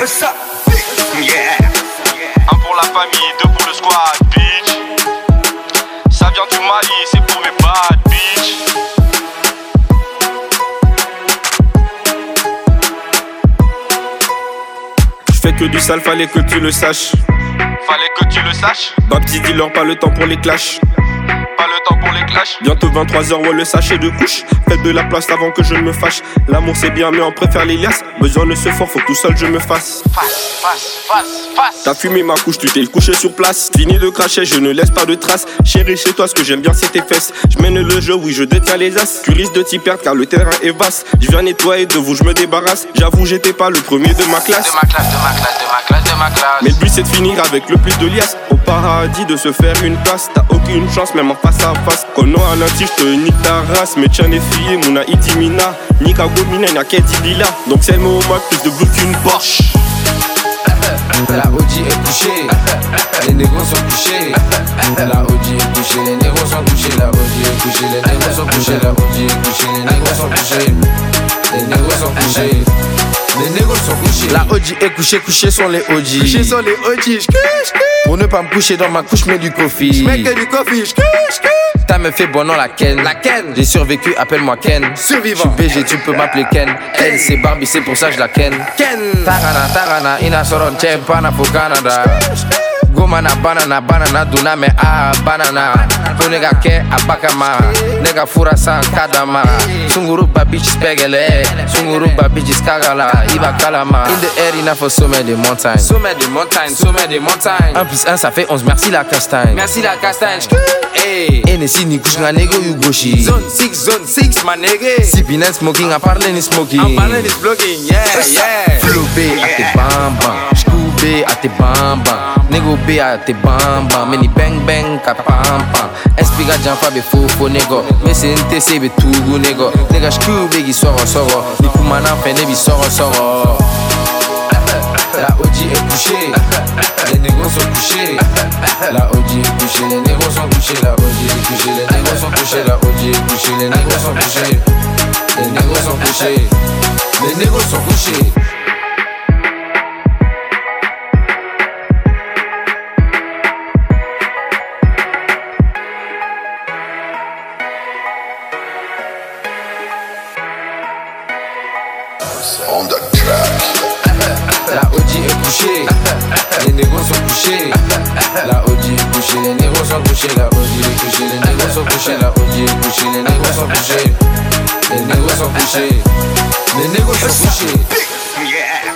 Yeah. Un pour la famille, deux pour le squad, bitch. Ça vient du Mali, c'est pour mes bad bitch. Je fais que du sale, fallait que tu le saches. Fallait que tu le saches. Baptiste, dis-leur pas le temps pour les clashs. Pas le temps pour les clashs. Bientôt 23h, ouais, le sachet de couche. Faites de la place avant que je ne me fâche. L'amour c'est bien, mais on préfère les liasses. Besoin de ce fort, faut que tout seul je me fasse. Face, face, face, face. T'as fumé ma couche, tu t'es couché sur place. Fini de cracher, je ne laisse pas de traces. Chérie, chez toi, ce que j'aime bien, c'est tes fesses. Je mène le jeu, oui, je détiens les as. Tu risques de t'y perdre car le terrain est vaste. Je viens nettoyer de vous, je me débarrasse. J'avoue, j'étais pas le premier de ma classe. De ma classe, de ma classe, de ma classe, de ma classe. Mais le but c'est de finir avec le plus de liasses Au paradis de se faire une place T'as aucune chance même en face à face Kono anati je te nique ta race Mais tiens les filles Mouna itimina Nika gomina n'a bila Donc c'est le moment plus de blue qu'une Porsche La OG est couchée, les négros sont couchés. La OG est couchée, les négros sont couchés. La OG est couchée, les négros sont couchés. La OG est couchée, les négros sont couchés. Les négros La OG est couchée, couchés sont les OG. Couchés sont les OG, Pour ne pas me coucher dans ma couche, mets du coffee. J'mets que du coffee, T'as me fait bon nom la Ken. La Ken. J'ai survécu, appelle-moi Ken. Survivant. Je suis BG, tu peux m'appeler Ken. Elle c'est Barbie, c'est pour ça que je la Ken. Ken. Tarana, tarana, ina soron pana pour Canada. Gomana, banana, banana, duna me a banana. To nigga ke a bakama. Nigga fura san kadama. Sunguru bitch spegele. Sunguru bitch skagala. Iba kalama. In the air, ina for sommet des montagnes. Sommet des montagnes, sommet des montagnes. 1 plus 1 ça fait 11, merci la castagne. Merci la castagne. Hey. NSI ni couche nga nego you goshi. Zone 6, zone 6, my nigga. Sipping and smoking, à parler ni smoking. I'm parling is blogging, yeah, yeah. Flow B à tes bambam. Screw B à tes bambam. Nego B à tes bambam. Many bang bang ka pam pam. Espiga jamfa be fofo nego. Me se ntese be tugu nego. Nigga screw B gi soro soro. Ni kumana fene bi soro soro. La OG est couchée, les négros sont couchés. La OG est couchée, les négros sont couchés. La OG est couchée, les négros sont couchés. La OG est couchée, les négros sont couchés. Les négros sont couchés. Les négros sont couchés. On the track. La OG est couchée, les négros sont couchés. La OG est couchée, les négros sont couchés. La OG est couchée, les négros sont couchés. La OG est couchée, les négros sont couchés. Les négros sont couchés. Les négros sont couchés.